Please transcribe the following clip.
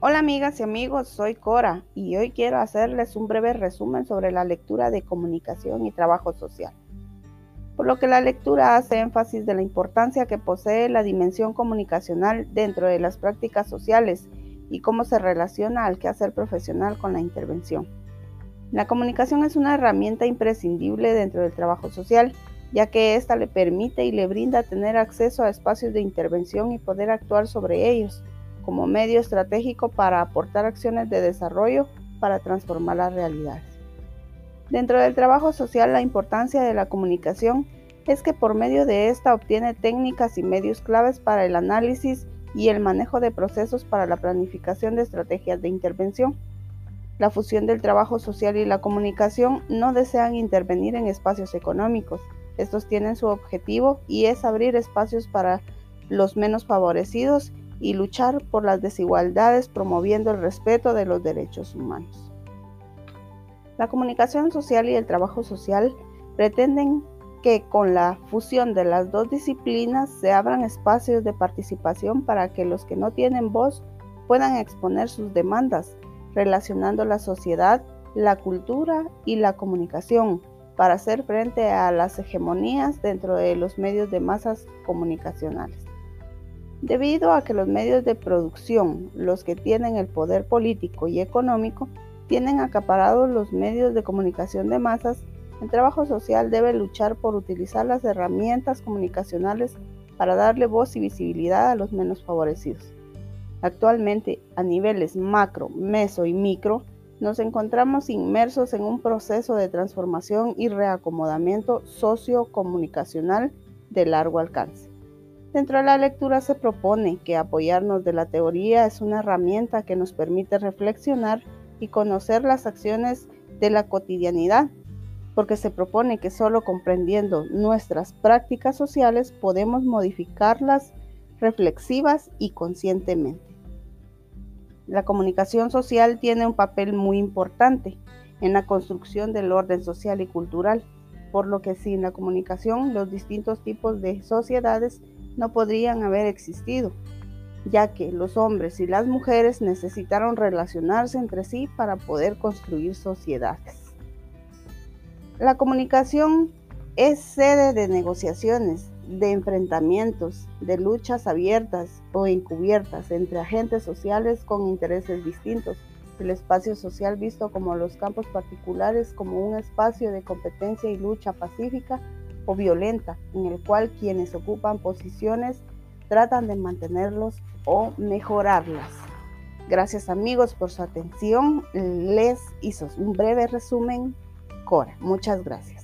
Hola amigas y amigos, soy Cora y hoy quiero hacerles un breve resumen sobre la lectura de comunicación y trabajo social. Por lo que la lectura hace énfasis de la importancia que posee la dimensión comunicacional dentro de las prácticas sociales y cómo se relaciona al quehacer profesional con la intervención. La comunicación es una herramienta imprescindible dentro del trabajo social, ya que ésta le permite y le brinda tener acceso a espacios de intervención y poder actuar sobre ellos como medio estratégico para aportar acciones de desarrollo para transformar las realidades. Dentro del trabajo social, la importancia de la comunicación es que por medio de esta obtiene técnicas y medios claves para el análisis y el manejo de procesos para la planificación de estrategias de intervención. La fusión del trabajo social y la comunicación no desean intervenir en espacios económicos. Estos tienen su objetivo y es abrir espacios para los menos favorecidos y luchar por las desigualdades promoviendo el respeto de los derechos humanos. La comunicación social y el trabajo social pretenden que con la fusión de las dos disciplinas se abran espacios de participación para que los que no tienen voz puedan exponer sus demandas, relacionando la sociedad, la cultura y la comunicación para hacer frente a las hegemonías dentro de los medios de masas comunicacionales. Debido a que los medios de producción, los que tienen el poder político y económico, tienen acaparados los medios de comunicación de masas, el trabajo social debe luchar por utilizar las herramientas comunicacionales para darle voz y visibilidad a los menos favorecidos. Actualmente, a niveles macro, meso y micro, nos encontramos inmersos en un proceso de transformación y reacomodamiento sociocomunicacional de largo alcance. Dentro de la lectura se propone que apoyarnos de la teoría es una herramienta que nos permite reflexionar y conocer las acciones de la cotidianidad, porque se propone que solo comprendiendo nuestras prácticas sociales podemos modificarlas reflexivas y conscientemente. La comunicación social tiene un papel muy importante en la construcción del orden social y cultural, por lo que sin la comunicación los distintos tipos de sociedades no podrían haber existido, ya que los hombres y las mujeres necesitaron relacionarse entre sí para poder construir sociedades. La comunicación es sede de negociaciones, de enfrentamientos, de luchas abiertas o encubiertas entre agentes sociales con intereses distintos. El espacio social visto como los campos particulares como un espacio de competencia y lucha pacífica o violenta, en el cual quienes ocupan posiciones tratan de mantenerlos o mejorarlas. Gracias amigos por su atención. Les hizo un breve resumen Cora. Muchas gracias.